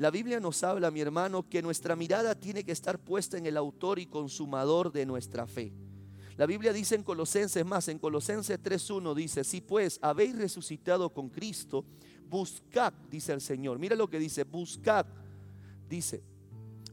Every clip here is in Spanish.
La Biblia nos habla, mi hermano, que nuestra mirada tiene que estar puesta en el autor y consumador de nuestra fe. La Biblia dice en Colosenses más, en Colosenses 3.1 dice, si pues habéis resucitado con Cristo, buscad, dice el Señor. Mira lo que dice, buscad, dice,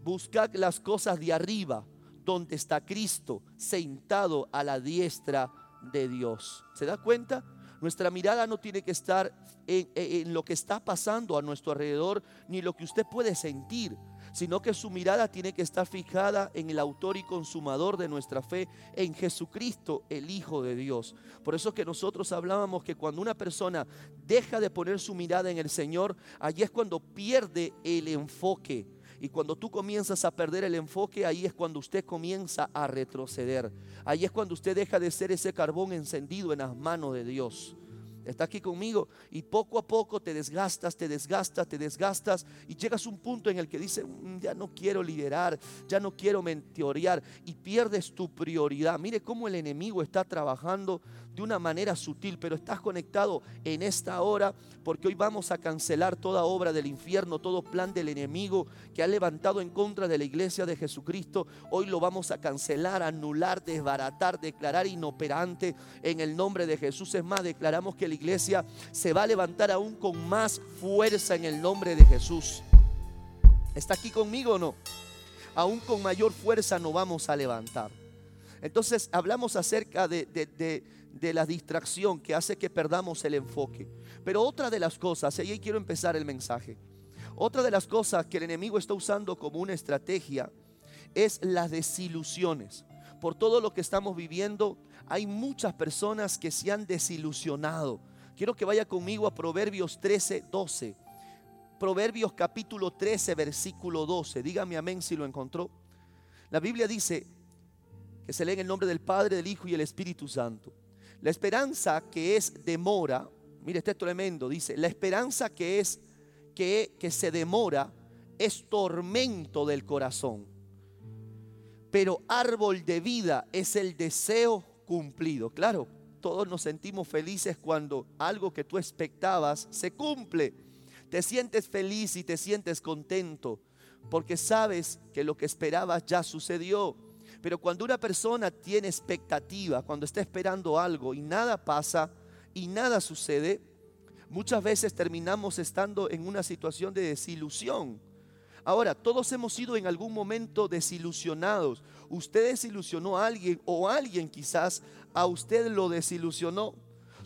buscad las cosas de arriba, donde está Cristo, sentado a la diestra de Dios. ¿Se da cuenta? Nuestra mirada no tiene que estar en, lo que está pasando a nuestro alrededor, ni lo que usted puede sentir, sino que su mirada tiene que estar fijada en el autor y consumador de nuestra fe, en Jesucristo, el Hijo de Dios. Por eso que nosotros hablábamos que cuando una persona deja de poner su mirada en el Señor, allí es cuando pierde el enfoque. Y cuando tú comienzas a perder el enfoque, ahí es cuando usted comienza a retroceder. Ahí es cuando usted deja de ser ese carbón encendido en las manos de Dios está aquí conmigo y poco a poco te desgastas, te desgastas, te desgastas y llegas a un punto en el que dices, mm, ya no quiero liderar, ya no quiero mentorear y pierdes tu prioridad. Mire cómo el enemigo está trabajando de una manera sutil, pero estás conectado en esta hora porque hoy vamos a cancelar toda obra del infierno, todo plan del enemigo que ha levantado en contra de la iglesia de Jesucristo. Hoy lo vamos a cancelar, anular, desbaratar, declarar inoperante en el nombre de Jesús. Es más, declaramos que la iglesia se va a levantar aún con más fuerza en el nombre de Jesús. ¿Está aquí conmigo o no? Aún con mayor fuerza nos vamos a levantar. Entonces hablamos acerca de, de la distracción que hace que perdamos el enfoque. Pero otra de las cosas, y ahí quiero empezar el mensaje, otra de las cosas que el enemigo está usando como una estrategia es las desilusiones. Por todo lo que estamos viviendo, hay muchas personas que se han desilusionado. Quiero que vaya conmigo a Proverbios 13, 12. Proverbios capítulo 13, versículo 12. Dígame amén si lo encontró. La Biblia dice que se lee en el nombre del Padre, del Hijo y el Espíritu Santo. La esperanza que es demora, mire, este es tremendo, dice, la esperanza que es que, que se demora es tormento del corazón. Pero árbol de vida es el deseo cumplido. Claro, todos nos sentimos felices cuando algo que tú expectabas se cumple. Te sientes feliz y te sientes contento porque sabes que lo que esperabas ya sucedió. Pero cuando una persona tiene expectativa, cuando está esperando algo y nada pasa y nada sucede, muchas veces terminamos estando en una situación de desilusión. Ahora, todos hemos sido en algún momento desilusionados. Usted desilusionó a alguien o alguien quizás a usted lo desilusionó.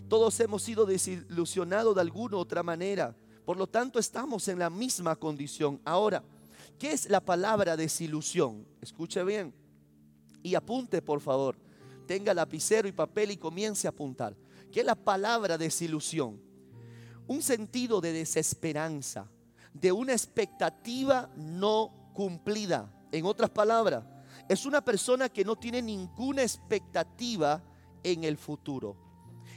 Todos hemos sido desilusionados de alguna u otra manera. Por lo tanto, estamos en la misma condición. Ahora, ¿qué es la palabra desilusión? Escuche bien. Y apunte, por favor. Tenga lapicero y papel y comience a apuntar. ¿Qué es la palabra desilusión? Un sentido de desesperanza, de una expectativa no cumplida. En otras palabras, es una persona que no tiene ninguna expectativa en el futuro.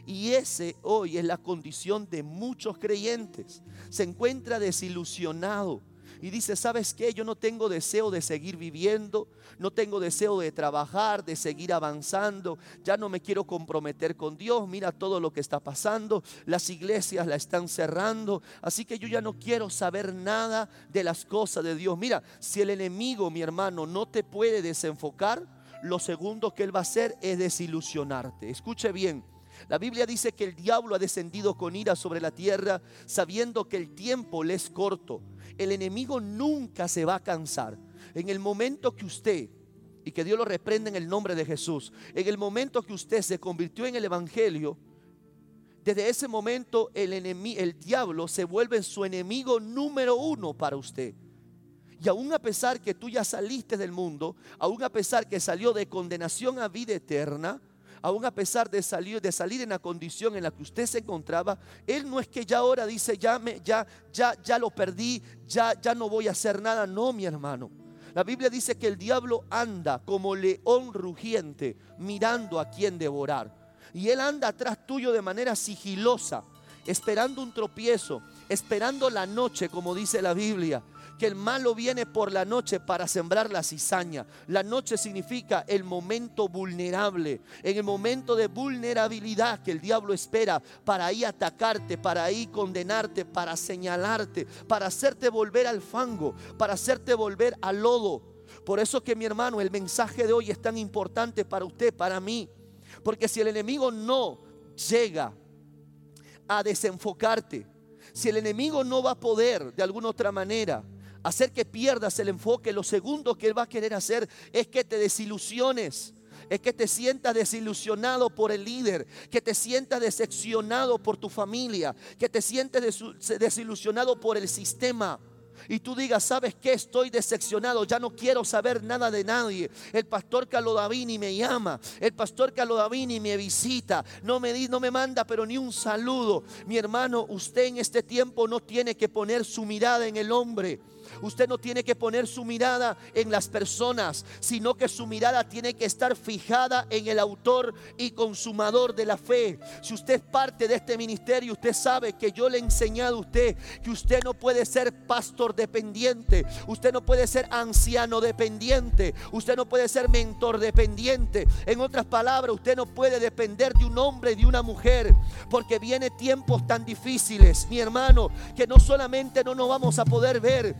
Y ese hoy es la condición de muchos creyentes. Se encuentra desilusionado y dice, ¿sabes qué? Yo no tengo deseo de seguir viviendo, no tengo deseo de trabajar, de seguir avanzando, ya no me quiero comprometer con Dios, mira todo lo que está pasando, las iglesias la están cerrando, así que yo ya no quiero saber nada de las cosas de Dios. Mira, si el enemigo, mi hermano, no te puede desenfocar, lo segundo que él va a hacer es desilusionarte. Escuche bien. La Biblia dice que el diablo ha descendido con ira sobre la tierra sabiendo que el tiempo le es corto. El enemigo nunca se va a cansar. En el momento que usted, y que Dios lo reprenda en el nombre de Jesús, en el momento que usted se convirtió en el Evangelio, desde ese momento el, enemigo, el diablo se vuelve su enemigo número uno para usted. Y aún a pesar que tú ya saliste del mundo, aún a pesar que salió de condenación a vida eterna, aún a pesar de salir, de salir en la condición en la que usted se encontraba, Él no es que ya ahora dice, ya, me, ya, ya, ya lo perdí, ya, ya no voy a hacer nada. No, mi hermano. La Biblia dice que el diablo anda como león rugiente mirando a quien devorar. Y él anda atrás tuyo de manera sigilosa, esperando un tropiezo, esperando la noche, como dice la Biblia, que el malo viene por la noche para sembrar la cizaña. La noche significa el momento vulnerable, en el momento de vulnerabilidad que el diablo espera para ahí atacarte, para ahí condenarte, para señalarte, para hacerte volver al fango, para hacerte volver al lodo. Por eso que mi hermano, el mensaje de hoy es tan importante para usted, para mí. Porque si el enemigo no llega a desenfocarte, si el enemigo no va a poder de alguna otra manera hacer que pierdas el enfoque, lo segundo que Él va a querer hacer es que te desilusiones. Es que te sientas desilusionado por el líder, que te sientas decepcionado por tu familia, que te sientes desilusionado por el sistema y tú digas, ¿sabes qué? Estoy decepcionado, ya no quiero saber nada de nadie. El pastor Calodavini me llama, el pastor Calodavini me visita, no me, no me manda pero ni un saludo. Mi hermano, usted en este tiempo no tiene que poner su mirada en el hombre. Usted no tiene que poner su mirada en las personas, sino que su mirada tiene que estar fijada en el autor y consumador de la fe. Si usted es parte de este ministerio, usted sabe que yo le he enseñado a usted que usted no puede ser pastor dependiente, usted no puede ser anciano dependiente, usted no puede ser mentor dependiente. En otras palabras, usted no puede depender de un hombre de una mujer, porque viene tiempos tan difíciles, mi hermano, que no solamente no nos vamos a poder ver,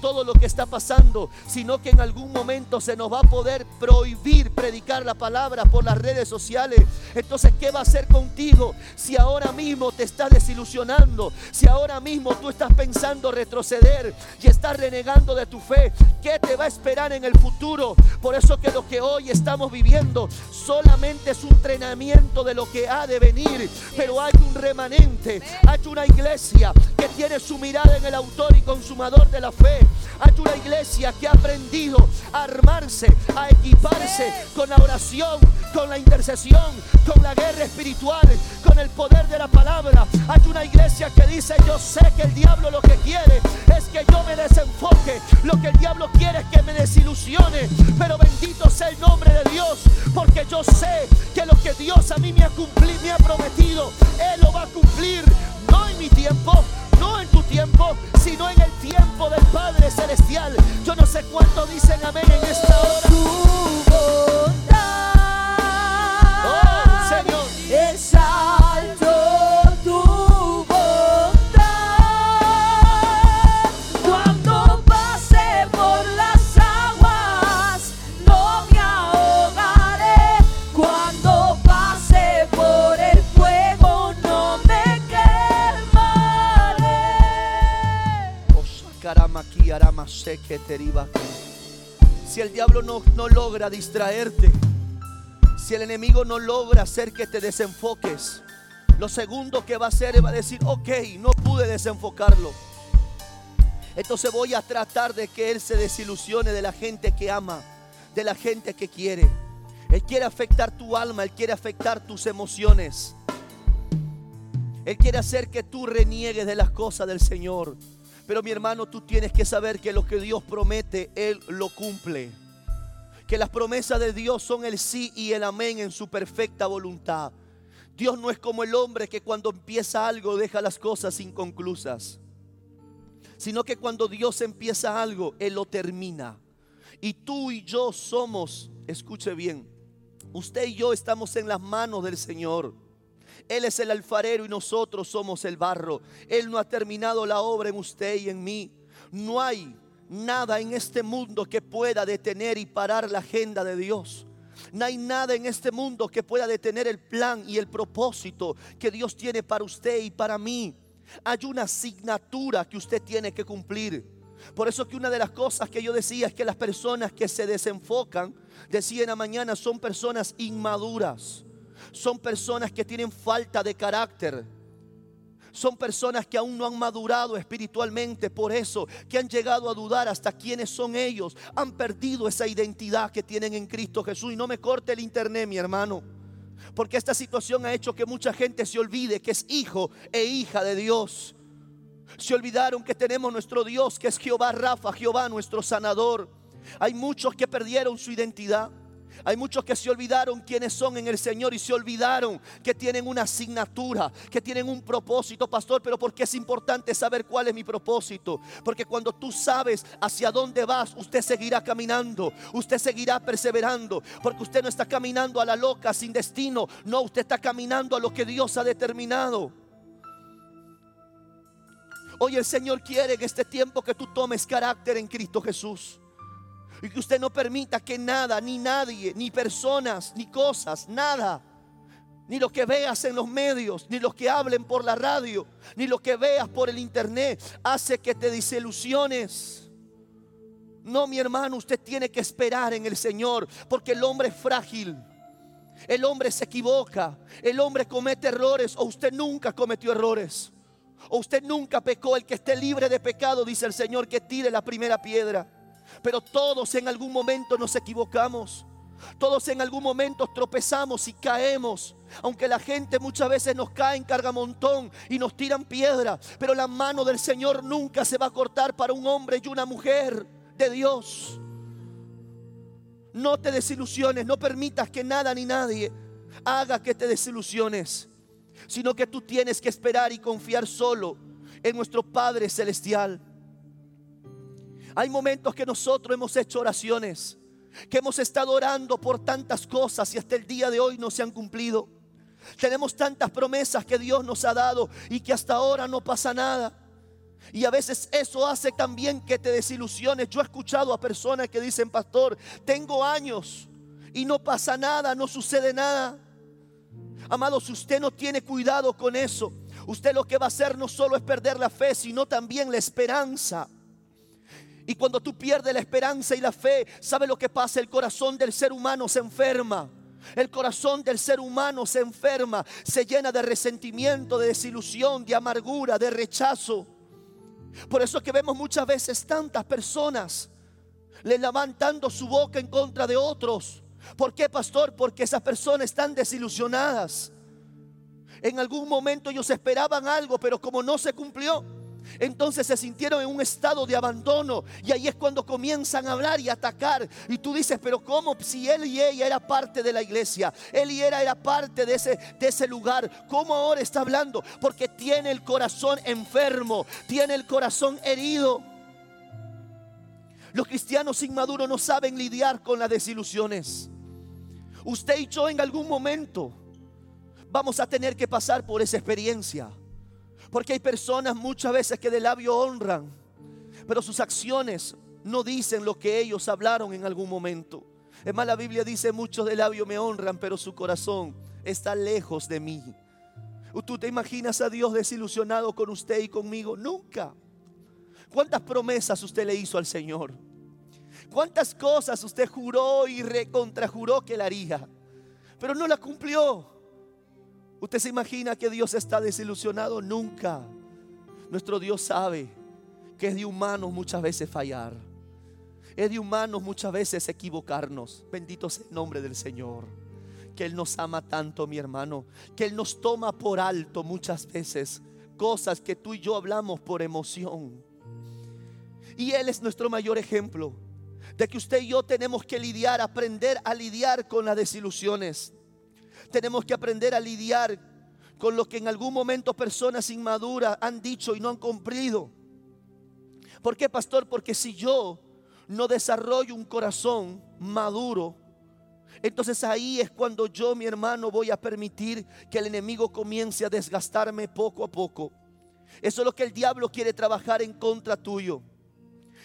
todo lo que está pasando, sino que en algún momento se nos va a poder prohibir predicar la palabra por las redes sociales. Entonces, ¿qué va a hacer contigo si ahora mismo te estás desilusionando? Si ahora mismo tú estás pensando retroceder y estás renegando de tu fe, ¿qué te va a esperar en el futuro? Por eso que lo que hoy estamos viviendo solamente es un entrenamiento de lo que ha de venir, pero hay un remanente, hay una iglesia que tiene su mirada en el autor y consumador de la fe hay una iglesia que ha aprendido a armarse, a equiparse con la oración, con la intercesión, con la guerra espiritual, con el poder de la palabra. Hay una iglesia que dice, yo sé que el diablo lo que quiere es que yo me desenfoque. Lo que el diablo quiere es que me desilusione. Pero bendito sea el nombre de Dios, porque yo sé que lo que Dios a mí me ha cumplido, me ha prometido, Él lo va a cumplir. No en mi tiempo, no en tu tiempo, sino en el tiempo del Padre Celestial. Yo no sé cuánto dicen amén en esta hora. Si el diablo no, no logra distraerte, si el enemigo no logra hacer que te desenfoques, lo segundo que va a hacer es va a decir, ok, no pude desenfocarlo. Entonces voy a tratar de que él se desilusione de la gente que ama, de la gente que quiere. Él quiere afectar tu alma, él quiere afectar tus emociones. Él quiere hacer que tú reniegues de las cosas del Señor. Pero mi hermano, tú tienes que saber que lo que Dios promete, Él lo cumple. Que las promesas de Dios son el sí y el amén en su perfecta voluntad. Dios no es como el hombre que cuando empieza algo deja las cosas inconclusas. Sino que cuando Dios empieza algo, Él lo termina. Y tú y yo somos, escuche bien, usted y yo estamos en las manos del Señor. Él es el alfarero y nosotros somos el barro. Él no ha terminado la obra en usted y en mí. No hay nada en este mundo que pueda detener y parar la agenda de Dios. No hay nada en este mundo que pueda detener el plan y el propósito que Dios tiene para usted y para mí. Hay una asignatura que usted tiene que cumplir. Por eso que una de las cosas que yo decía es que las personas que se desenfocan, decía en la mañana, son personas inmaduras son personas que tienen falta de carácter. Son personas que aún no han madurado espiritualmente, por eso que han llegado a dudar hasta quiénes son ellos. Han perdido esa identidad que tienen en Cristo Jesús. Y no me corte el internet, mi hermano. Porque esta situación ha hecho que mucha gente se olvide que es hijo e hija de Dios. Se olvidaron que tenemos nuestro Dios, que es Jehová Rafa, Jehová nuestro sanador. Hay muchos que perdieron su identidad. Hay muchos que se olvidaron quiénes son en el Señor y se olvidaron que tienen una asignatura, que tienen un propósito, pastor. Pero porque es importante saber cuál es mi propósito? Porque cuando tú sabes hacia dónde vas, usted seguirá caminando, usted seguirá perseverando. Porque usted no está caminando a la loca sin destino, no, usted está caminando a lo que Dios ha determinado. Hoy el Señor quiere en este tiempo que tú tomes carácter en Cristo Jesús. Y que usted no permita que nada, ni nadie, ni personas, ni cosas, nada, ni lo que veas en los medios, ni lo que hablen por la radio, ni lo que veas por el internet, hace que te desilusiones. No, mi hermano, usted tiene que esperar en el Señor, porque el hombre es frágil. El hombre se equivoca, el hombre comete errores o usted nunca cometió errores. O usted nunca pecó, el que esté libre de pecado, dice el Señor, que tire la primera piedra. Pero todos en algún momento nos equivocamos. Todos en algún momento tropezamos y caemos. Aunque la gente muchas veces nos cae en cargamontón y nos tiran piedra. Pero la mano del Señor nunca se va a cortar para un hombre y una mujer de Dios. No te desilusiones, no permitas que nada ni nadie haga que te desilusiones. Sino que tú tienes que esperar y confiar solo en nuestro Padre Celestial. Hay momentos que nosotros hemos hecho oraciones, que hemos estado orando por tantas cosas y hasta el día de hoy no se han cumplido. Tenemos tantas promesas que Dios nos ha dado y que hasta ahora no pasa nada. Y a veces eso hace también que te desilusiones. Yo he escuchado a personas que dicen, pastor, tengo años y no pasa nada, no sucede nada. Amado, si usted no tiene cuidado con eso, usted lo que va a hacer no solo es perder la fe, sino también la esperanza. Y cuando tú pierdes la esperanza y la fe, ¿sabe lo que pasa? El corazón del ser humano se enferma. El corazón del ser humano se enferma, se llena de resentimiento, de desilusión, de amargura, de rechazo. Por eso es que vemos muchas veces tantas personas le levantando su boca en contra de otros. ¿Por qué, pastor? Porque esas personas están desilusionadas. En algún momento ellos esperaban algo, pero como no se cumplió, entonces se sintieron en un estado de abandono y ahí es cuando comienzan a hablar y atacar. Y tú dices, pero ¿cómo? Si él y ella era parte de la iglesia, él y ella era parte de ese, de ese lugar, ¿cómo ahora está hablando? Porque tiene el corazón enfermo, tiene el corazón herido. Los cristianos inmaduros no saben lidiar con las desilusiones. Usted y yo en algún momento vamos a tener que pasar por esa experiencia. Porque hay personas muchas veces que de labio honran, pero sus acciones no dicen lo que ellos hablaron en algún momento. Es más, la Biblia dice, muchos de labio me honran, pero su corazón está lejos de mí. ¿Tú te imaginas a Dios desilusionado con usted y conmigo? Nunca. ¿Cuántas promesas usted le hizo al Señor? ¿Cuántas cosas usted juró y recontrajuró que le haría? Pero no la cumplió. ¿Usted se imagina que Dios está desilusionado? Nunca. Nuestro Dios sabe que es de humanos muchas veces fallar. Es de humanos muchas veces equivocarnos. Bendito sea el nombre del Señor. Que Él nos ama tanto, mi hermano. Que Él nos toma por alto muchas veces cosas que tú y yo hablamos por emoción. Y Él es nuestro mayor ejemplo de que usted y yo tenemos que lidiar, aprender a lidiar con las desilusiones. Tenemos que aprender a lidiar con lo que en algún momento personas inmaduras han dicho y no han cumplido. ¿Por qué, pastor? Porque si yo no desarrollo un corazón maduro, entonces ahí es cuando yo, mi hermano, voy a permitir que el enemigo comience a desgastarme poco a poco. Eso es lo que el diablo quiere trabajar en contra tuyo.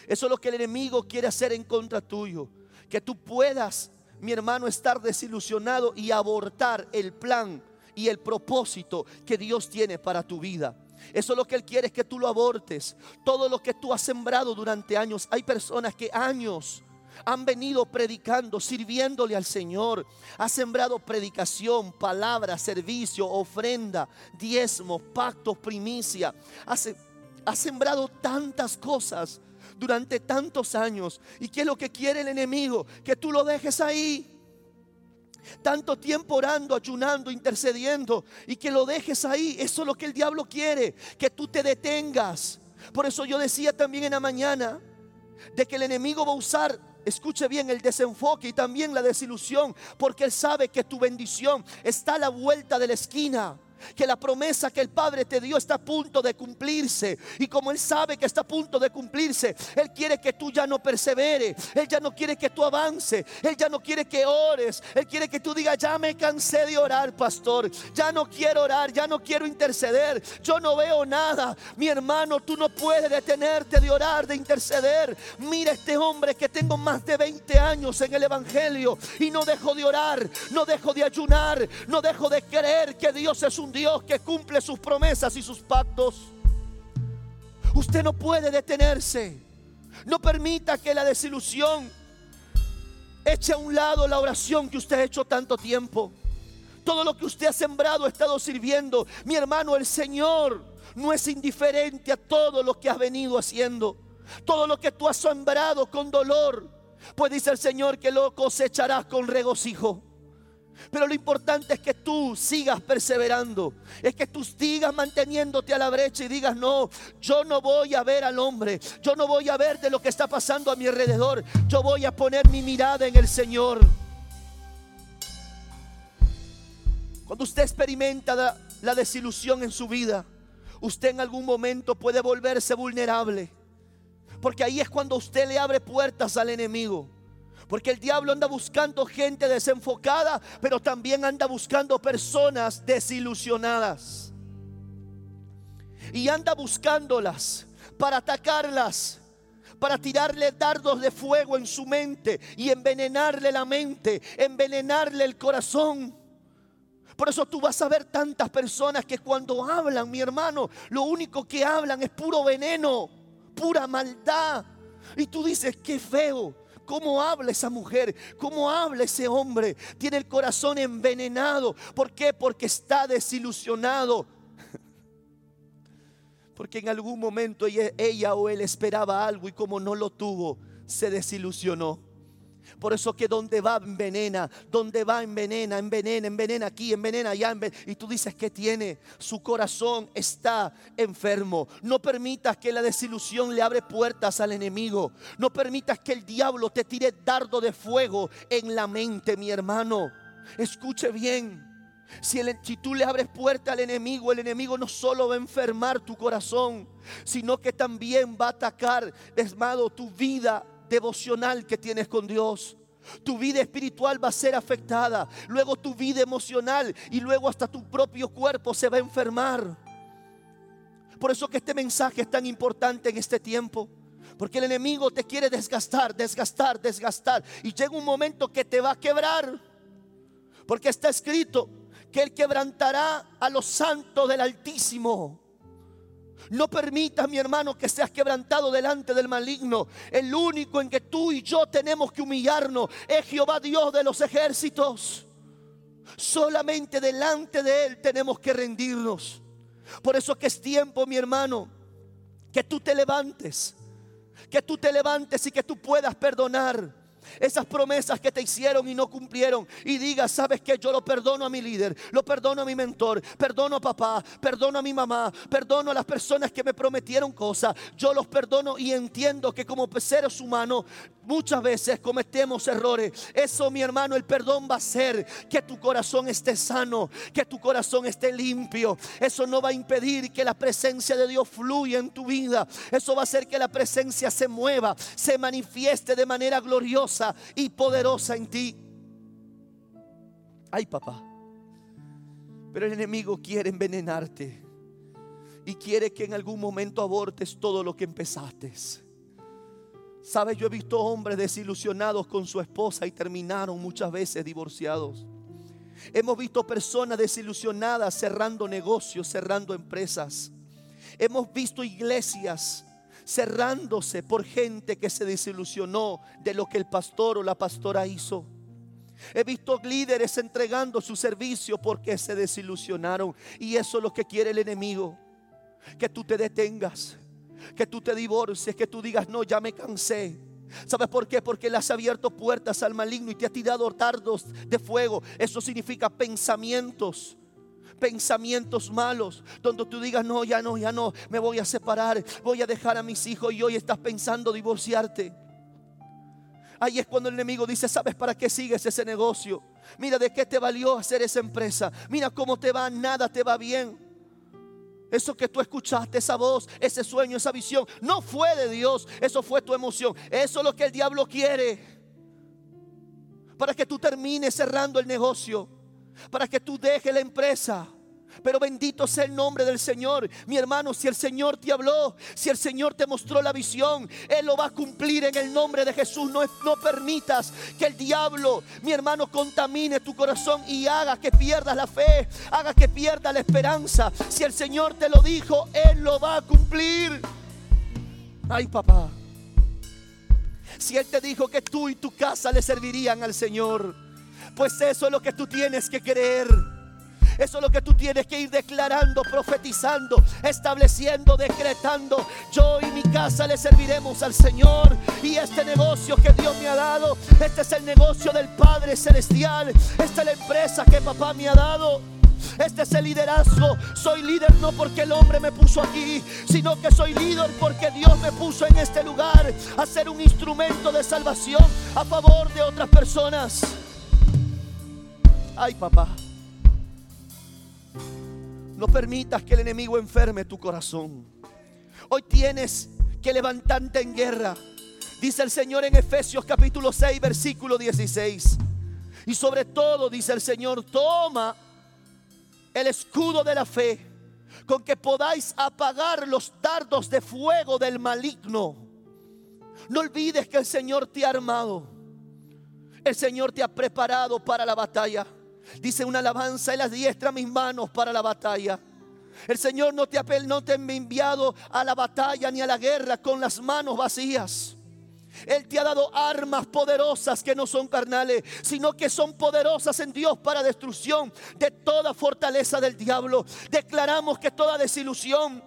Eso es lo que el enemigo quiere hacer en contra tuyo. Que tú puedas mi hermano, estar desilusionado y abortar el plan y el propósito que Dios tiene para tu vida. Eso es lo que Él quiere es que tú lo abortes. Todo lo que tú has sembrado durante años. Hay personas que años han venido predicando, sirviéndole al Señor. Ha sembrado predicación, palabra, servicio, ofrenda, diezmos, pactos, primicia. ha sembrado tantas cosas durante tantos años. ¿Y qué es lo que quiere el enemigo? Que tú lo dejes ahí. Tanto tiempo orando, ayunando, intercediendo y que lo dejes ahí. Eso es lo que el diablo quiere, que tú te detengas. Por eso yo decía también en la mañana de que el enemigo va a usar escuche bien, el desenfoque y también la desilusión, porque Él sabe que tu bendición está a la vuelta de la esquina que la promesa que el Padre te dio está a punto de cumplirse. Y como Él sabe que está a punto de cumplirse, Él quiere que tú ya no persevere. Él ya no quiere que tú avance. Él ya no quiere que ores. Él quiere que tú digas, ya me cansé de orar, pastor. Ya no quiero orar, ya no quiero interceder. Yo no veo nada. Mi hermano, tú no puedes detenerte de orar, de interceder. Mira este hombre que tengo más de 20 años en el Evangelio y no dejo de orar, no dejo de ayunar, no dejo de creer que Dios es un Dios que cumple sus promesas y sus pactos. Usted no puede detenerse. No permita que la desilusión eche a un lado la oración que usted ha hecho tanto tiempo. Todo lo que usted ha sembrado ha estado sirviendo. Mi hermano, el Señor no es indiferente a todo lo que has venido haciendo. Todo lo que tú has sembrado con dolor. Pues dice el Señor que lo cosecharás con regocijo. Pero lo importante es que tú sigas perseverando. Es que tú sigas manteniéndote a la brecha y digas, no, yo no voy a ver al hombre. Yo no voy a ver de lo que está pasando a mi alrededor. Yo voy a poner mi mirada en el Señor. Cuando usted experimenta la, desilusión en su vida, usted en algún momento puede volverse vulnerable. Porque ahí es cuando usted le abre puertas al enemigo. Porque el diablo anda buscando gente desenfocada, pero también anda buscando personas desilusionadas. Y anda buscándolas para atacarlas, para tirarle dardos de fuego en su mente y envenenarle la mente, envenenarle el corazón. Por eso tú vas a ver tantas personas que cuando hablan, mi hermano, lo único que hablan es puro veneno, pura maldad. Y tú dices, qué feo. ¿Cómo habla esa mujer? ¿Cómo habla ese hombre? Tiene el corazón envenenado. ¿Por qué? Porque está desilusionado. Porque en algún momento ella, ella, o él esperaba algo y como no lo tuvo, se desilusionó. Por eso que donde va envenena, donde va envenena, envenena, envenena aquí, envenena allá. Y tú dices que tiene, su corazón está enfermo. No permitas que la desilusión le abre puertas al enemigo. No permitas que el diablo te tire dardo de fuego en la mente, mi hermano. Escuche bien. Si, si, tú le abres puerta al enemigo, el enemigo no solo va a enfermar tu corazón, sino que también va a atacar, desmado, tu vida devocional que tienes con Dios. Tu vida espiritual va a ser afectada. Luego tu vida emocional y luego hasta tu propio cuerpo se va a enfermar. Por eso que este mensaje es tan importante en este tiempo. Porque el enemigo te quiere desgastar, desgastar, desgastar. Y llega un momento que te va a quebrar. Porque está escrito que Él quebrantará a los santos del Altísimo. No permitas, mi hermano, que seas quebrantado delante del maligno. El único en que tú y yo tenemos que humillarnos es Jehová Dios de los ejércitos. Solamente delante de Él tenemos que rendirnos. Por eso que es tiempo, mi hermano, que tú te levantes. Que tú te levantes y que tú puedas perdonar esas promesas que te hicieron y no cumplieron. Y digas, sabes que yo lo perdono a mi líder, lo perdono a mi mentor, perdono a papá, perdono a mi mamá, perdono a las personas que me prometieron cosas. Yo los perdono y entiendo que como seres humanos muchas veces cometemos errores. Eso, mi hermano, el perdón va a hacer que tu corazón esté sano, que tu corazón esté limpio. Eso no va a impedir que la presencia de Dios fluya en tu vida. Eso va a hacer que la presencia se mueva, se manifieste de manera gloriosa y poderosa en ti. Ay, papá. Pero el enemigo quiere envenenarte y quiere que en algún momento abortes todo lo que empezaste. Sabes, yo he visto hombres desilusionados con su esposa y terminaron muchas veces divorciados. Hemos visto personas desilusionadas cerrando negocios, cerrando empresas. Hemos visto iglesias cerrándose por gente que se desilusionó de lo que el pastor o la pastora hizo. He visto líderes entregando su servicio porque se desilusionaron. Y eso es lo que quiere el enemigo. Que tú te detengas, que tú te divorcies, que tú digas, no, ya me cansé. ¿Sabes por qué? Porque le has abierto puertas al maligno y te ha tirado tardos de fuego. Eso significa pensamientos pensamientos malos, donde tú digas, no, ya no, ya no, me voy a separar, voy a dejar a mis hijos y hoy estás pensando divorciarte. Ahí es cuando el enemigo dice, ¿sabes para qué sigues ese negocio? Mira de qué te valió hacer esa empresa. Mira cómo te va, nada te va bien. Eso que tú escuchaste, esa voz, ese sueño, esa visión, no fue de Dios. Eso fue tu emoción. Eso es lo que el diablo quiere. Para que tú termines cerrando el negocio. Para que tú dejes la empresa. Pero bendito sea el nombre del Señor. Mi hermano, si el Señor te habló, si el Señor te mostró la visión, Él lo va a cumplir en el nombre de Jesús. No, no permitas que el diablo, mi hermano, contamine tu corazón y haga que pierdas la fe, haga que pierdas la esperanza. Si el Señor te lo dijo, Él lo va a cumplir. Ay, papá. Si Él te dijo que tú y tu casa le servirían al Señor, pues eso es lo que tú tienes que creer. Eso es lo que tú tienes que ir declarando, profetizando, estableciendo, decretando. Yo y mi casa le serviremos al Señor. Y este negocio que Dios me ha dado, este es el negocio del Padre Celestial. Esta es la empresa que papá me ha dado. Este es el liderazgo. Soy líder no porque el hombre me puso aquí, sino que soy líder porque Dios me puso en este lugar a ser un instrumento de salvación a favor de otras personas. Ay, papá. No permitas que el enemigo enferme tu corazón. Hoy tienes que levantarte en guerra. Dice el Señor en Efesios capítulo 6, versículo 16. Y sobre todo, dice el Señor, toma el escudo de la fe con que podáis apagar los dardos de fuego del maligno. No olvides que el Señor te ha armado. El Señor te ha preparado para la batalla. Dice una alabanza, Él diestra mis manos para la batalla. El Señor no te, ha, no te ha enviado a la batalla ni a la guerra con las manos vacías. Él te ha dado armas poderosas que no son carnales, sino que son poderosas en Dios para destrucción de toda fortaleza del diablo. Declaramos que toda desilusión,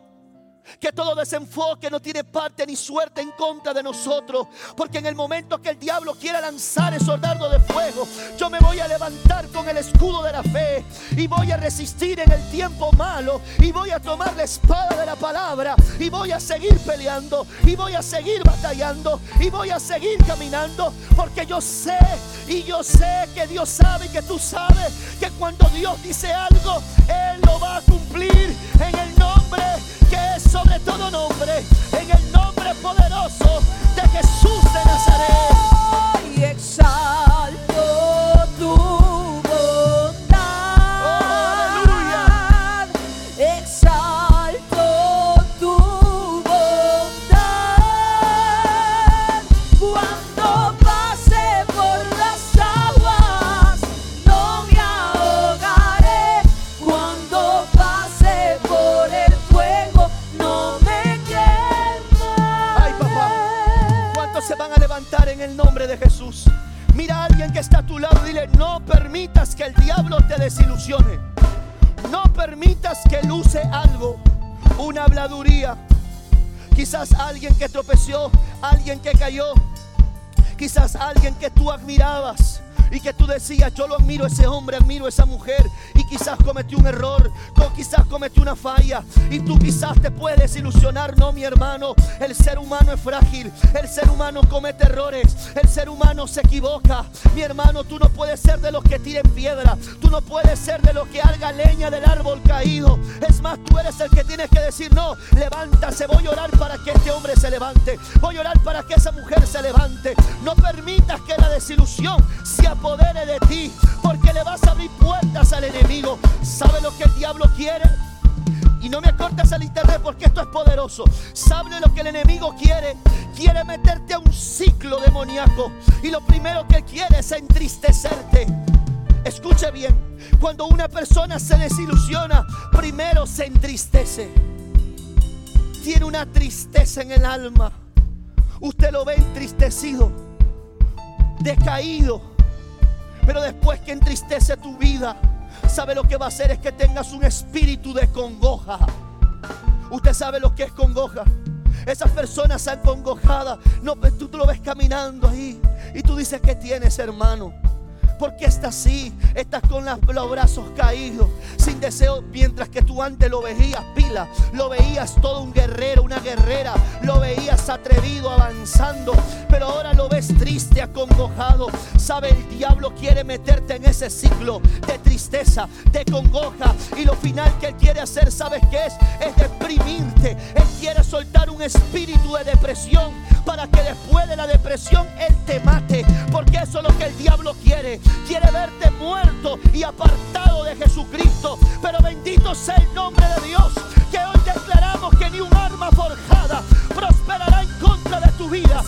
que todo desenfoque no tiene parte ni suerte en contra de nosotros. Porque en el momento que el diablo quiera lanzar esos dardos de fuego, yo me voy a levantar con el escudo de la fe y voy a resistir en el tiempo malo y voy a tomar la espada de la palabra y voy a seguir peleando y voy a seguir batallando y voy a seguir caminando. Porque yo sé y yo sé que Dios sabe y que tú sabes que cuando Dios dice algo, Él lo va a cumplir en el nombre sobre todo nombre, en el nombre poderoso de Jesús de Nazaret. Quizás alguien que tropeció, alguien que cayó, quizás alguien que tú admirabas y que tú decías, yo lo admiro a ese hombre, admiro a esa mujer. Y quizás cometió un error, o quizás cometió una falla. Y tú quizás te puedes ilusionar, no mi hermano, el ser humano es frágil, el ser humano comete errores, el ser humano se equivoca, mi hermano, tú no puedes ser de los que tiren piedra, tú no puedes ser de los que haga leña del árbol caído, es más, tú eres el que tienes que decir, no, levántase, voy a orar para que este hombre se levante, voy a orar para que esa mujer se levante, no permitas que la desilusión se apodere de ti, porque le vas a abrir puertas al enemigo. ¿Sabe lo que el diablo quiere? Y no me cortes el internet porque esto es poderoso. ¿Sabe lo que el enemigo quiere? Quiere meterte a un ciclo demoníaco. Y lo primero que quiere es entristecerte. Escuche bien, cuando una persona se desilusiona, primero se entristece. Tiene una tristeza en el alma. Usted lo ve entristecido, decaído. Pero después que entristece tu vida, sabe lo que va a hacer es que tengas un espíritu de congoja. Usted sabe lo que es congoja. Esas personas están congojadas. No, tú, tú lo ves caminando ahí. Y tú dices, ¿qué tienes, hermano? ¿Por qué estás así? Estás con los brazos caídos, sin deseo, mientras que tú antes lo veías pila, lo veías todo un guerrero, una guerrera, lo veías atrevido, avanzando. Pero pero ahora lo ves triste, acongojado. Sabe, el diablo quiere meterte en ese ciclo de tristeza, de congoja. Y lo final que él quiere hacer, ¿sabes qué es? Es deprimirte. Él quiere soltar un espíritu de depresión para que después de la depresión él te mate. Porque eso es lo que el diablo quiere. Quiere verte muerto y apartado de Jesucristo. Pero bendito sea el nombre de Dios. Que hoy declaramos que ni un arma forjada prosperará en contra de tu vida.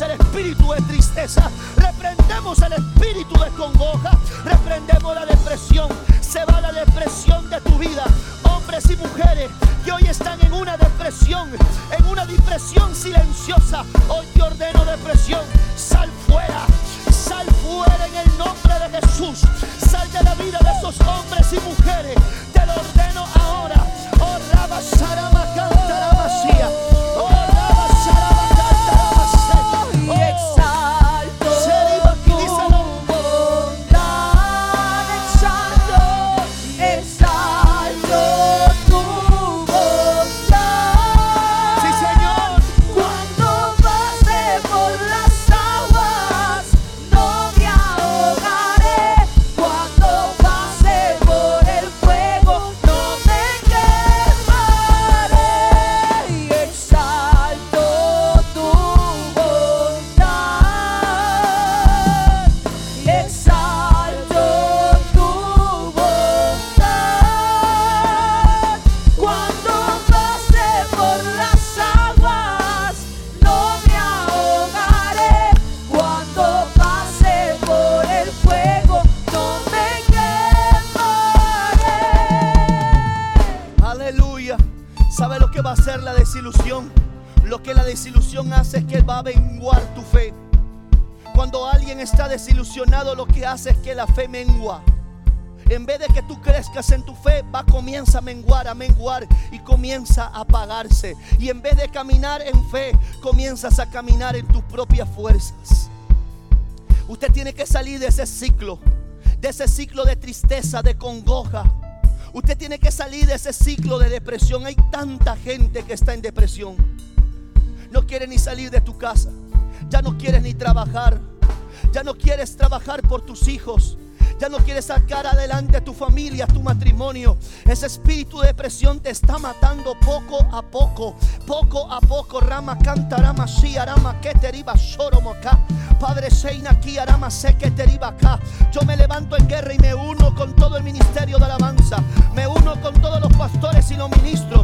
El espíritu de tristeza. Reprendemos el espíritu de congoja. Reprendemos la depresión. Se va la depresión de tu vida. Hombres y mujeres que hoy están en una depresión, en una depresión silenciosa. Hoy te ordeno depresión. Sal fuera. Sal fuera en el nombre de Jesús. Sal de la vida de esos hombres y mujeres. Te lo ordeno ahora. Oh, Rabba comienza a menguar, a menguar y comienza a apagarse. Y en vez de caminar en fe, comienzas a caminar en tus propias fuerzas. Usted tiene que salir de ese ciclo, de ese ciclo de tristeza, de congoja. Usted tiene que salir de ese ciclo de depresión. Hay tanta gente que está en depresión. No quiere ni salir de tu casa. Ya no quieres ni trabajar. Ya no quieres trabajar por tus hijos. Ya no quieres sacar adelante tu familia, tu matrimonio. Ese espíritu de depresión te está matando poco a poco. Poco a poco. Rama canta, rama sí, arama que te acá. Padre Seina aquí, arama sé que te acá. Yo me levanto en guerra y me uno con todo el ministerio de alabanza. Me uno con todos los pastores y los ministros.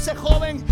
Ese joven,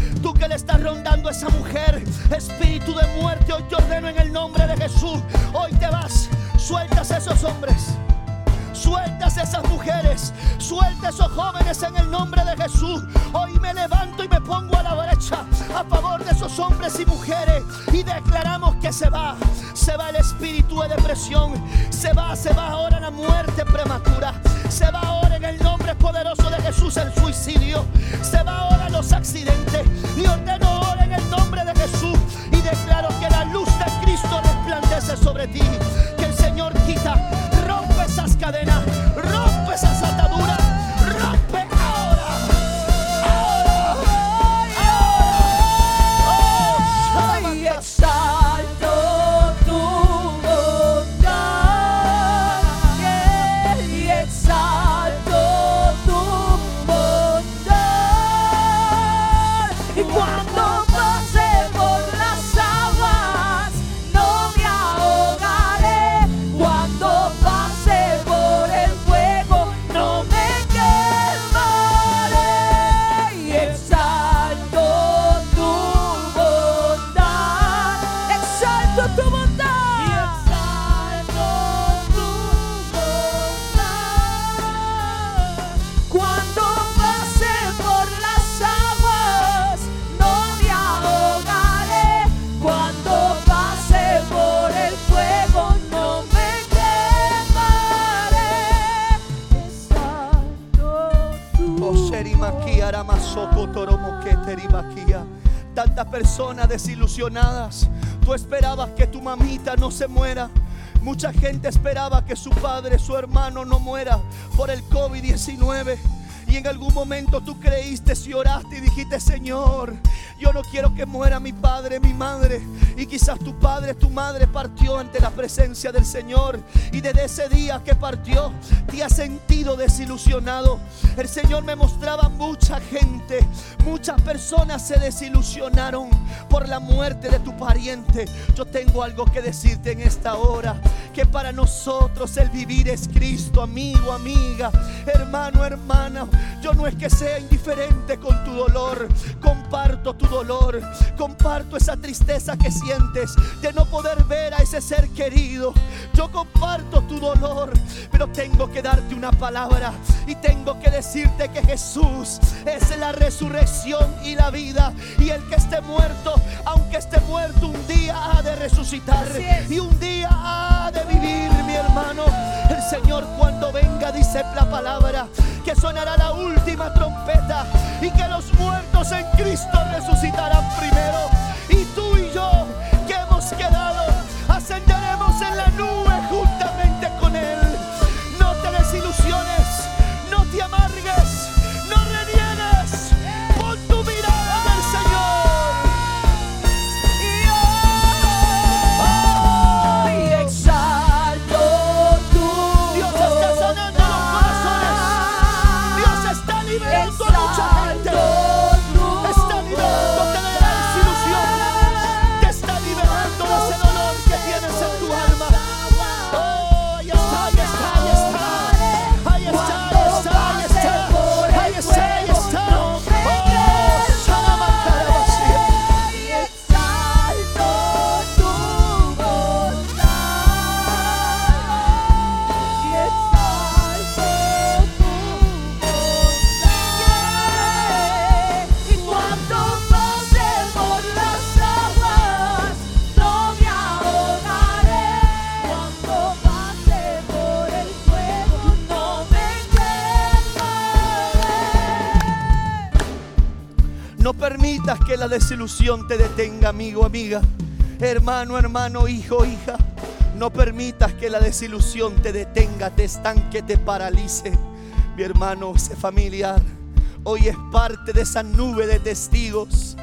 Mucha gente esperaba que su padre, su hermano no muera por el COVID-19. Y en algún momento tú creíste y oraste y dijiste, Señor, yo no quiero que muera mi padre, mi madre. Y quizás tu padre, tu madre partió ante la presencia del Señor. Y desde ese día que partió, te has sentido desilusionado. El Señor me mostraba mucha gente, muchas personas se desilusionaron por la muerte de tu pariente. Yo tengo algo que decirte en esta hora, que para nosotros el vivir es Cristo, amigo, amiga, hermano, hermana. Yo no es que sea indiferente con tu dolor, comparto tu dolor, comparto esa tristeza que sientes de no poder ver a ese ser querido. Yo comparto tu dolor, pero tengo que darte una palabra y tengo que decirte que Jesús es la resurrección y la vida. Y el que esté muerto, aunque esté muerto, un día ha de resucitar y un día ha de vivir, mi hermano. El Señor cuando venga dice la palabra que sonará la última trompeta y que los muertos en Cristo resucitarán primero. Ascenderemos en la nube No permitas que la desilusión te detenga, amigo, amiga, hermano, hermano, hijo, hija. No permitas que la desilusión te detenga, te estanque, te paralice. Mi hermano, ese familiar, hoy es parte de esa nube de testigos.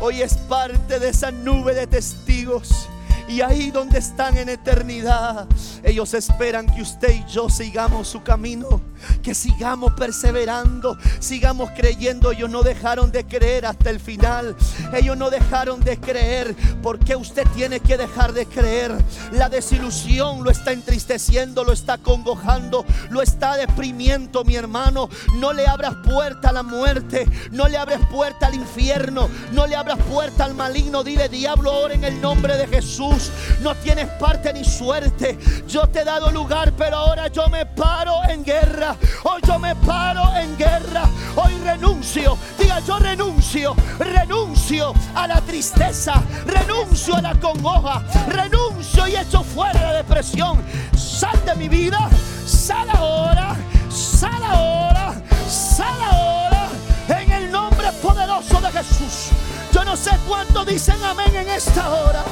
Hoy es parte de esa nube de testigos. Y ahí donde están en eternidad, ellos esperan que usted y yo sigamos su camino. Que sigamos perseverando, sigamos creyendo. Ellos no dejaron de creer hasta el final. Ellos no dejaron de creer. porque usted tiene que dejar de creer? La desilusión lo está entristeciendo, lo está congojando, lo está deprimiendo, mi hermano. No le abras puerta a la muerte, no le abres puerta al infierno, no le abras puerta al maligno. Dile, diablo, ahora en el nombre de Jesús. No tienes parte ni suerte. Yo te he dado lugar, pero ahora yo me paro en guerra. Hoy yo me paro en guerra. Hoy renuncio. Diga, yo renuncio. Renuncio a la tristeza. Renuncio a la congoja. Renuncio y echo fuera la depresión. Sal de mi vida. Sal ahora. Sal ahora. Sal ahora. En el nombre poderoso de Jesús. Yo no sé cuánto dicen amén en esta hora.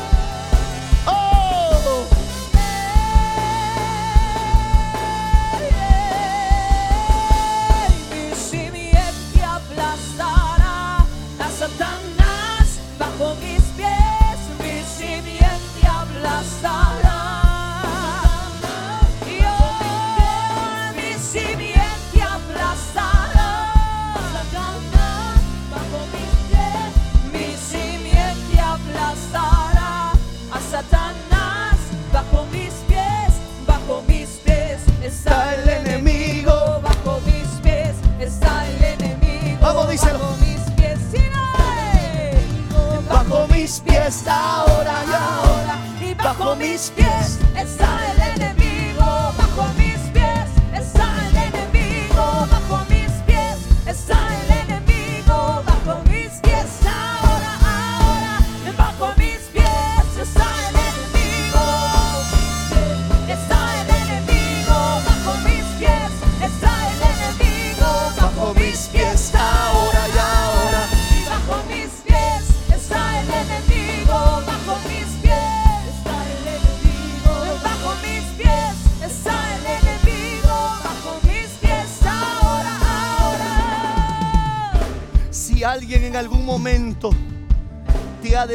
Oh.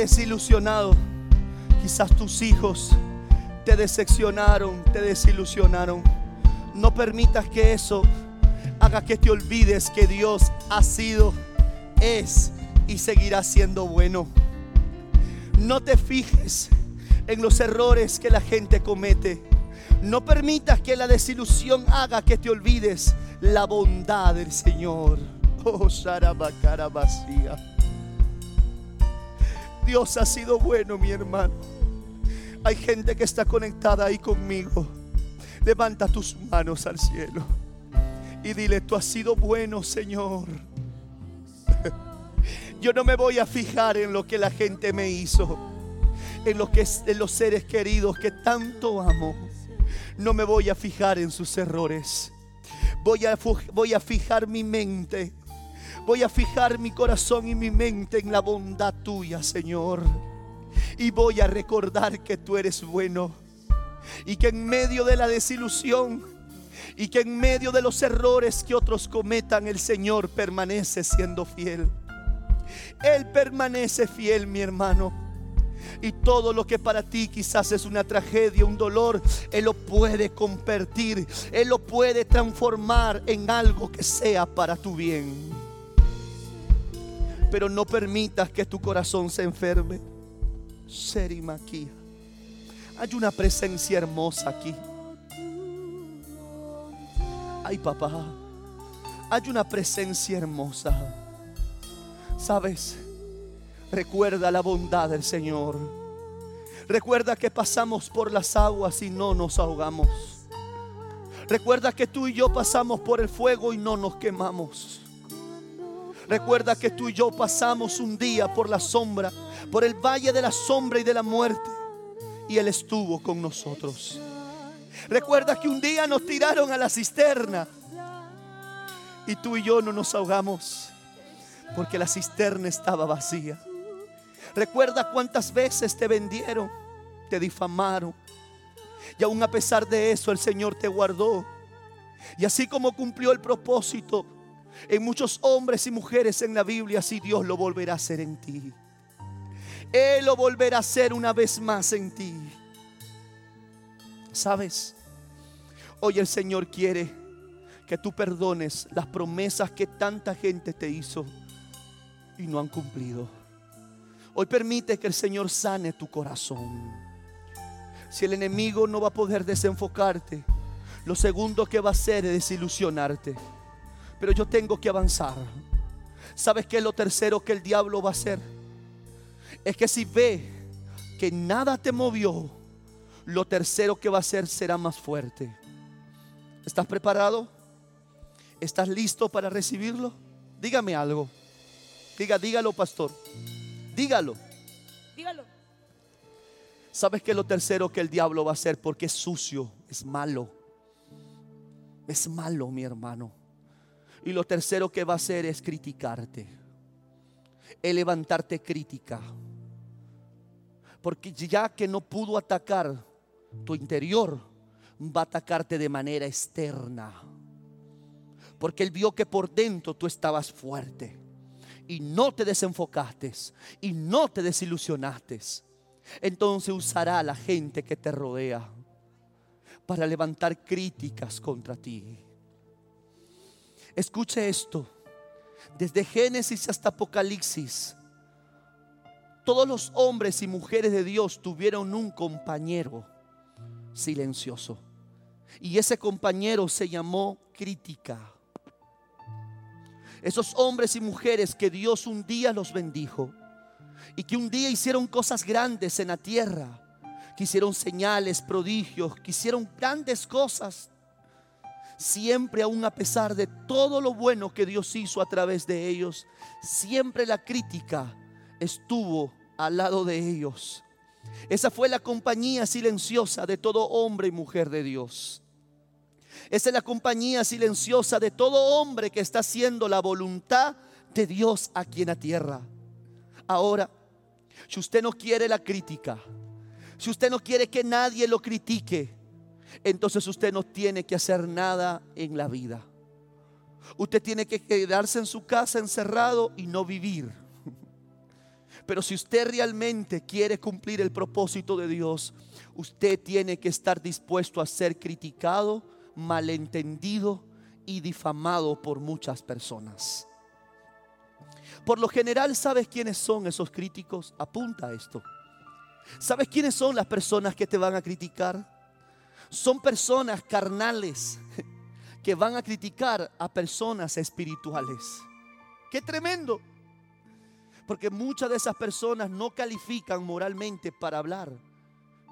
Desilusionado, quizás tus hijos te decepcionaron, te desilusionaron. No permitas que eso haga que te olvides que Dios ha sido, es y seguirá siendo bueno. No te fijes en los errores que la gente comete. No permitas que la desilusión haga que te olvides la bondad del Señor. Oh, Sharabacara vacía. Dios ha sido bueno, mi hermano. Hay gente que está conectada ahí conmigo. Levanta tus manos al cielo y dile, tú has sido bueno, Señor. Yo no me voy a fijar en lo que la gente me hizo, en, lo que, en los seres queridos que tanto amo. No me voy a fijar en sus errores. Voy a, voy a fijar mi mente. Voy a fijar mi corazón y mi mente en la bondad tuya, Señor. Y voy a recordar que tú eres bueno. Y que en medio de la desilusión y que en medio de los errores que otros cometan, el Señor permanece siendo fiel. Él permanece fiel, mi hermano. Y todo lo que para ti quizás es una tragedia, un dolor, Él lo puede convertir, Él lo puede transformar en algo que sea para tu bien. Pero no permitas que tu corazón se enferme. Serimaquía. Hay una presencia hermosa aquí. Ay, papá. Hay una presencia hermosa. ¿Sabes? Recuerda la bondad del Señor. Recuerda que pasamos por las aguas y no nos ahogamos. Recuerda que tú y yo pasamos por el fuego y no nos quemamos. Recuerda que tú y yo pasamos un día por la sombra, por el valle de la sombra y de la muerte. Y Él estuvo con nosotros. Recuerda que un día nos tiraron a la cisterna. Y tú y yo no nos ahogamos porque la cisterna estaba vacía. Recuerda cuántas veces te vendieron, te difamaron. Y aún a pesar de eso el Señor te guardó. Y así como cumplió el propósito en muchos hombres y mujeres en la Biblia, así Dios lo volverá a hacer en ti. Él lo volverá a hacer una vez más en ti. ¿Sabes? Hoy el Señor quiere que tú perdones las promesas que tanta gente te hizo y no han cumplido. Hoy permite que el Señor sane tu corazón. Si el enemigo no va a poder desenfocarte, lo segundo que va a hacer es desilusionarte. Pero yo tengo que avanzar. ¿Sabes qué es lo tercero que el diablo va a hacer? Es que si ve que nada te movió, lo tercero que va a hacer será más fuerte. ¿Estás preparado? ¿Estás listo para recibirlo? Dígame algo. Diga, dígalo, pastor. Dígalo. Dígalo. ¿Sabes qué es lo tercero que el diablo va a hacer? Porque es sucio, es malo. Es malo, mi hermano. Y lo tercero que va a hacer es criticarte. Es levantarte crítica. Porque ya que no pudo atacar tu interior, va a atacarte de manera externa. Porque él vio que por dentro tú estabas fuerte y no te desenfocaste y no te desilusionaste. Entonces usará a la gente que te rodea para levantar críticas contra ti. Escuche esto. Desde Génesis hasta Apocalipsis, todos los hombres y mujeres de Dios tuvieron un compañero silencioso. Y ese compañero se llamó crítica. Esos hombres y mujeres que Dios un día los bendijo y que un día hicieron cosas grandes en la tierra, que hicieron señales, prodigios, que hicieron grandes cosas, siempre aún a pesar de todo lo bueno que Dios hizo a través de ellos, siempre la crítica estuvo al lado de ellos. Esa fue la compañía silenciosa de todo hombre y mujer de Dios. Esa es la compañía silenciosa de todo hombre que está haciendo la voluntad de Dios aquí en la tierra. Ahora, si usted no quiere la crítica, si usted no quiere que nadie lo critique, entonces usted no tiene que hacer nada en la vida. Usted tiene que quedarse en su casa encerrado y no vivir. Pero si usted realmente quiere cumplir el propósito de Dios, usted tiene que estar dispuesto a ser criticado, malentendido y difamado por muchas personas. Por lo general, ¿sabes quiénes son esos críticos? Apunta a esto. ¿Sabes quiénes son las personas que te van a criticar? Son personas carnales que van a criticar a personas espirituales. ¡Qué tremendo! Porque muchas de esas personas no califican moralmente para hablar,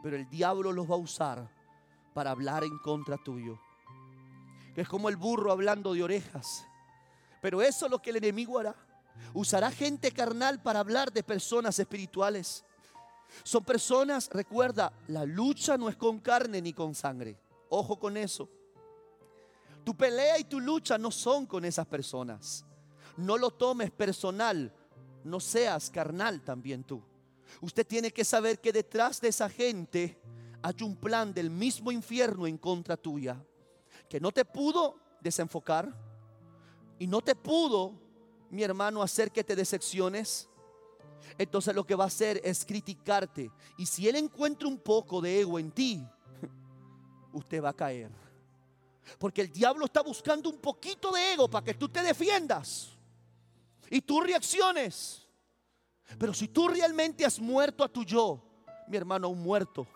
pero el diablo los va a usar para hablar en contra tuyo. Es como el burro hablando de orejas. Pero eso es lo que el enemigo hará. Usará gente carnal para hablar de personas espirituales. Son personas, recuerda, la lucha no es con carne ni con sangre. Ojo con eso. Tu pelea y tu lucha no son con esas personas. No lo tomes personal. No seas carnal también tú. Usted tiene que saber que detrás de esa gente hay un plan del mismo infierno en contra tuya. Que no te pudo desenfocar y no te pudo, mi hermano, hacer que te decepciones entonces lo que va a hacer es criticarte. Y si Él encuentra un poco de ego en ti, usted va a caer. Porque el diablo está buscando un poquito de ego para que tú te defiendas y tú reacciones. Pero si tú realmente has muerto a tu yo, mi hermano, un muerto,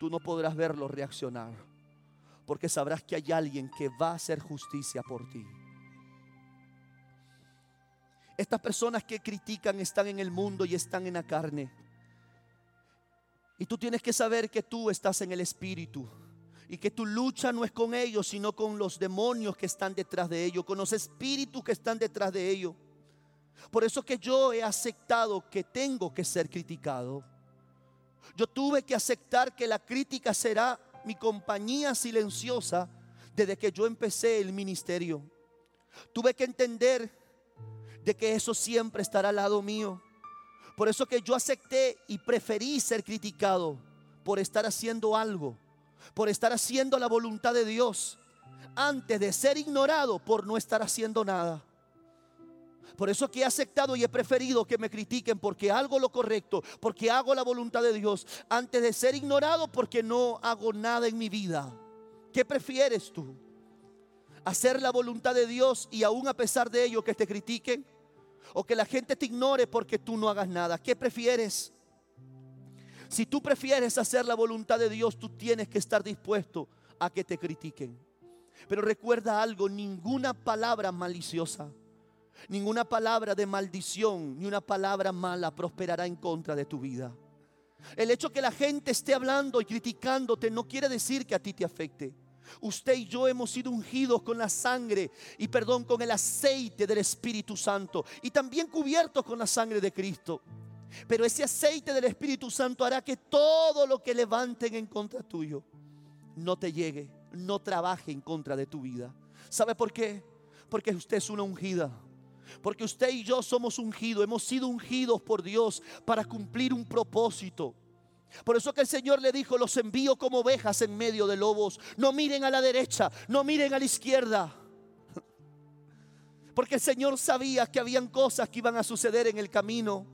tú no podrás verlo reaccionar. Porque sabrás que hay alguien que va a hacer justicia por ti. Estas personas que critican están en el mundo y están en la carne. Y tú tienes que saber que tú estás en el Espíritu. Y que tu lucha no es con ellos, sino con los demonios que están detrás de ellos, con los espíritus que están detrás de ellos. Por eso que yo he aceptado que tengo que ser criticado. Yo tuve que aceptar que la crítica será mi compañía silenciosa desde que yo empecé el ministerio. Tuve que entender de que eso siempre estará al lado mío. Por eso que yo acepté y preferí ser criticado por estar haciendo algo, por estar haciendo la voluntad de Dios, antes de ser ignorado por no estar haciendo nada. Por eso que he aceptado y he preferido que me critiquen porque hago lo correcto, porque hago la voluntad de Dios, antes de ser ignorado porque no hago nada en mi vida. ¿Qué prefieres tú? hacer la voluntad de Dios y aún a pesar de ello que te critiquen o que la gente te ignore porque tú no hagas nada. ¿Qué prefieres? Si tú prefieres hacer la voluntad de Dios, tú tienes que estar dispuesto a que te critiquen. Pero recuerda algo, ninguna palabra maliciosa, ninguna palabra de maldición, ni una palabra mala prosperará en contra de tu vida. El hecho que la gente esté hablando y criticándote no quiere decir que a ti te afecte. Usted y yo hemos sido ungidos con la sangre y perdón, con el aceite del Espíritu Santo y también cubiertos con la sangre de Cristo. Pero ese aceite del Espíritu Santo hará que todo lo que levanten en contra tuyo no te llegue, no trabaje en contra de tu vida. ¿Sabe por qué? Porque usted es una ungida. Porque usted y yo somos ungidos, hemos sido ungidos por Dios para cumplir un propósito. Por eso que el Señor le dijo, los envío como ovejas en medio de lobos. No miren a la derecha, no miren a la izquierda. Porque el Señor sabía que habían cosas que iban a suceder en el camino,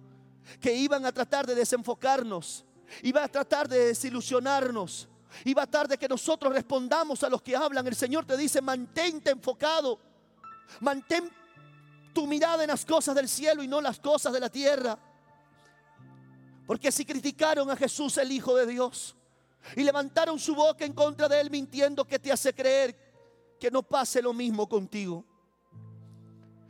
que iban a tratar de desenfocarnos, iban a tratar de desilusionarnos, iba a tratar de que nosotros respondamos a los que hablan. El Señor te dice, mantente enfocado, mantén tu mirada en las cosas del cielo y no las cosas de la tierra. Porque si criticaron a Jesús, el Hijo de Dios, y levantaron su boca en contra de él mintiendo, que te hace creer que no pase lo mismo contigo?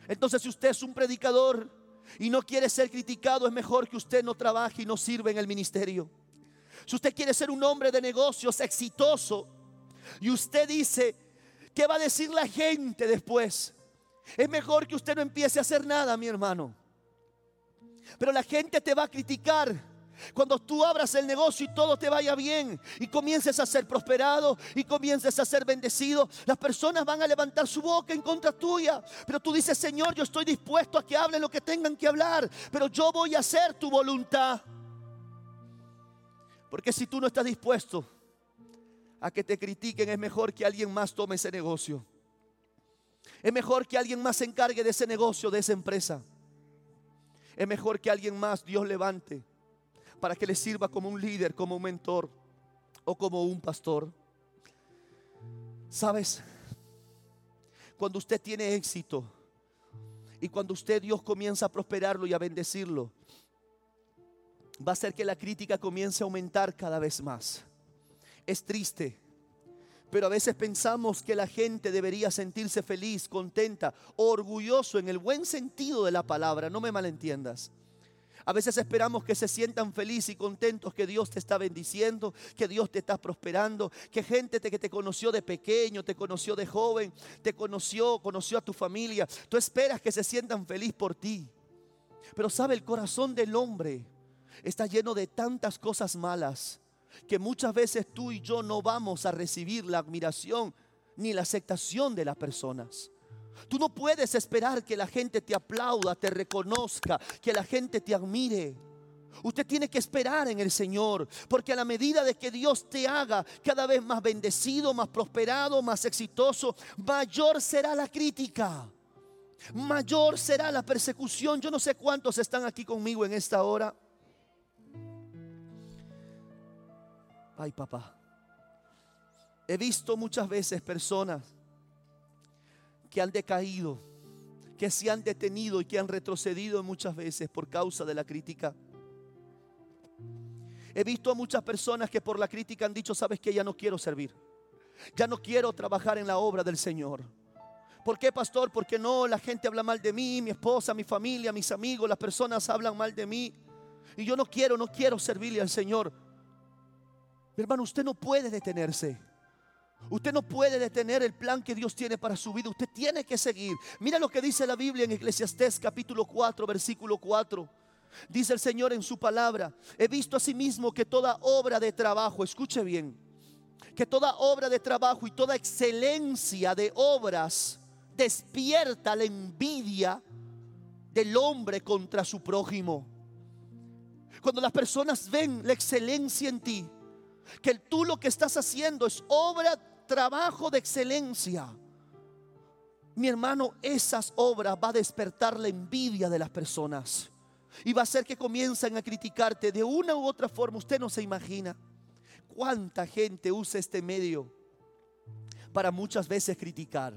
Entonces, si usted es un predicador y no quiere ser criticado, es mejor que usted no trabaje y no sirva en el ministerio. Si usted quiere ser un hombre de negocios exitoso y usted dice, ¿qué va a decir la gente después? Es mejor que usted no empiece a hacer nada, mi hermano. Pero la gente te va a criticar cuando tú abras el negocio y todo te vaya bien y comiences a ser prosperado y comiences a ser bendecido, las personas van a levantar su boca en contra tuya. Pero tú dices, Señor, yo estoy dispuesto a que hablen lo que tengan que hablar, pero yo voy a hacer tu voluntad. Porque si tú no estás dispuesto a que te critiquen, es mejor que alguien más tome ese negocio. Es mejor que alguien más se encargue de ese negocio, de esa empresa. Es mejor que alguien más Dios levante para que le sirva como un líder, como un mentor o como un pastor. ¿Sabes? Cuando usted tiene éxito y cuando usted Dios comienza a prosperarlo y a bendecirlo, va a hacer que la crítica comience a aumentar cada vez más. Es triste, pero a veces pensamos que la gente debería sentirse feliz, contenta, orgulloso en el buen sentido de la palabra, no me malentiendas. A veces esperamos que se sientan felices y contentos que Dios te está bendiciendo, que Dios te está prosperando, que gente que te conoció de pequeño, te conoció de joven, te conoció, conoció a tu familia. Tú esperas que se sientan felices por ti. Pero sabe, el corazón del hombre está lleno de tantas cosas malas que muchas veces tú y yo no vamos a recibir la admiración ni la aceptación de las personas. Tú no puedes esperar que la gente te aplauda, te reconozca, que la gente te admire. Usted tiene que esperar en el Señor, porque a la medida de que Dios te haga cada vez más bendecido, más prosperado, más exitoso, mayor será la crítica, mayor será la persecución. Yo no sé cuántos están aquí conmigo en esta hora. Ay, papá. He visto muchas veces personas que han decaído, que se han detenido y que han retrocedido muchas veces por causa de la crítica. He visto a muchas personas que por la crítica han dicho, sabes que ya no quiero servir, ya no quiero trabajar en la obra del Señor. ¿Por qué, pastor? Porque no, la gente habla mal de mí, mi esposa, mi familia, mis amigos, las personas hablan mal de mí. Y yo no quiero, no quiero servirle al Señor. Mi hermano, usted no puede detenerse. Usted no puede detener el plan que Dios tiene para su vida. Usted tiene que seguir. Mira lo que dice la Biblia en Eclesiastés capítulo 4, versículo 4. Dice el Señor en su palabra, he visto asimismo que toda obra de trabajo, escuche bien, que toda obra de trabajo y toda excelencia de obras despierta la envidia del hombre contra su prójimo. Cuando las personas ven la excelencia en ti, que tú lo que estás haciendo es obra trabajo de excelencia. Mi hermano, esas obras va a despertar la envidia de las personas y va a hacer que comiencen a criticarte de una u otra forma. Usted no se imagina cuánta gente usa este medio para muchas veces criticar.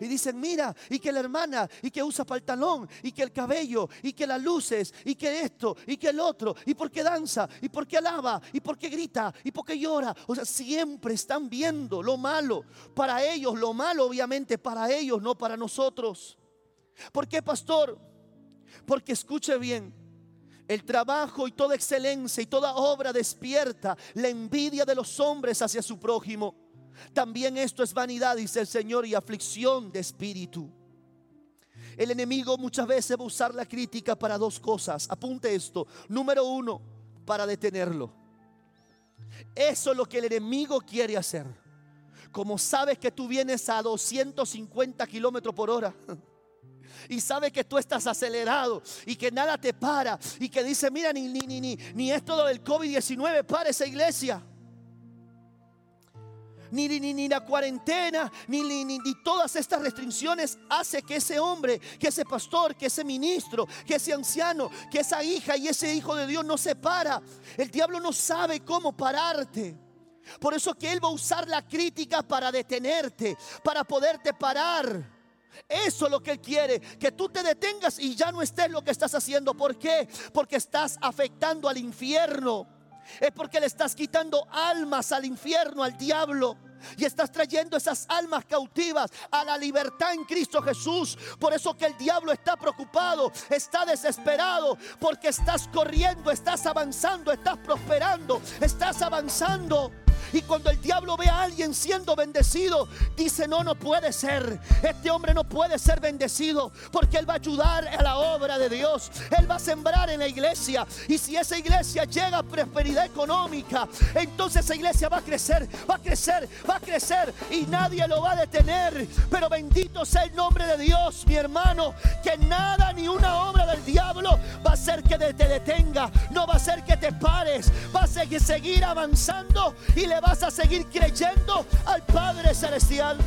Y dicen, mira, y que la hermana, y que usa pantalón, y que el cabello, y que las luces, y que esto, y que el otro, y por qué danza, y por qué alaba, y por qué grita, y por qué llora. O sea, siempre están viendo lo malo. Para ellos, lo malo obviamente, para ellos, no para nosotros. ¿Por qué, pastor? Porque escuche bien, el trabajo y toda excelencia y toda obra despierta la envidia de los hombres hacia su prójimo. También esto es vanidad, dice el Señor, y aflicción de espíritu. El enemigo muchas veces va a usar la crítica para dos cosas. Apunte esto. Número uno, para detenerlo. Eso es lo que el enemigo quiere hacer. Como sabes que tú vienes a 250 kilómetros por hora y sabe que tú estás acelerado y que nada te para y que dice, mira, ni, ni, ni, ni, ni esto del COVID-19 para esa iglesia. Ni, ni, ni, la cuarentena, ni, ni, ni, todas estas restricciones hace que ese hombre, que ese pastor, que ese ministro, que ese anciano, que esa hija y ese hijo de Dios no se para. El diablo no sabe cómo pararte. Por eso que él va a usar la crítica para detenerte, para poderte parar. Eso es lo que Él quiere, que tú te detengas y ya no estés lo que estás haciendo. ¿Por qué? Porque estás afectando al infierno. Es porque le estás quitando almas al infierno, al diablo. Y estás trayendo esas almas cautivas a la libertad en Cristo Jesús. Por eso que el diablo está preocupado, está desesperado, porque estás corriendo, estás avanzando, estás prosperando, estás avanzando. Y cuando el diablo ve a alguien siendo bendecido, dice, no, no puede ser. Este hombre no puede ser bendecido porque él va a ayudar a la obra de Dios. Él va a sembrar en la iglesia. Y si esa iglesia llega a prosperidad económica, entonces esa iglesia va a crecer, va a crecer, va a crecer y nadie lo va a detener. Pero bendito sea el nombre de Dios, mi hermano, que nada ni una obra del diablo va a hacer que te detenga, no va a hacer que te pares, va a seguir avanzando y le vas a seguir creyendo al Padre Celestial.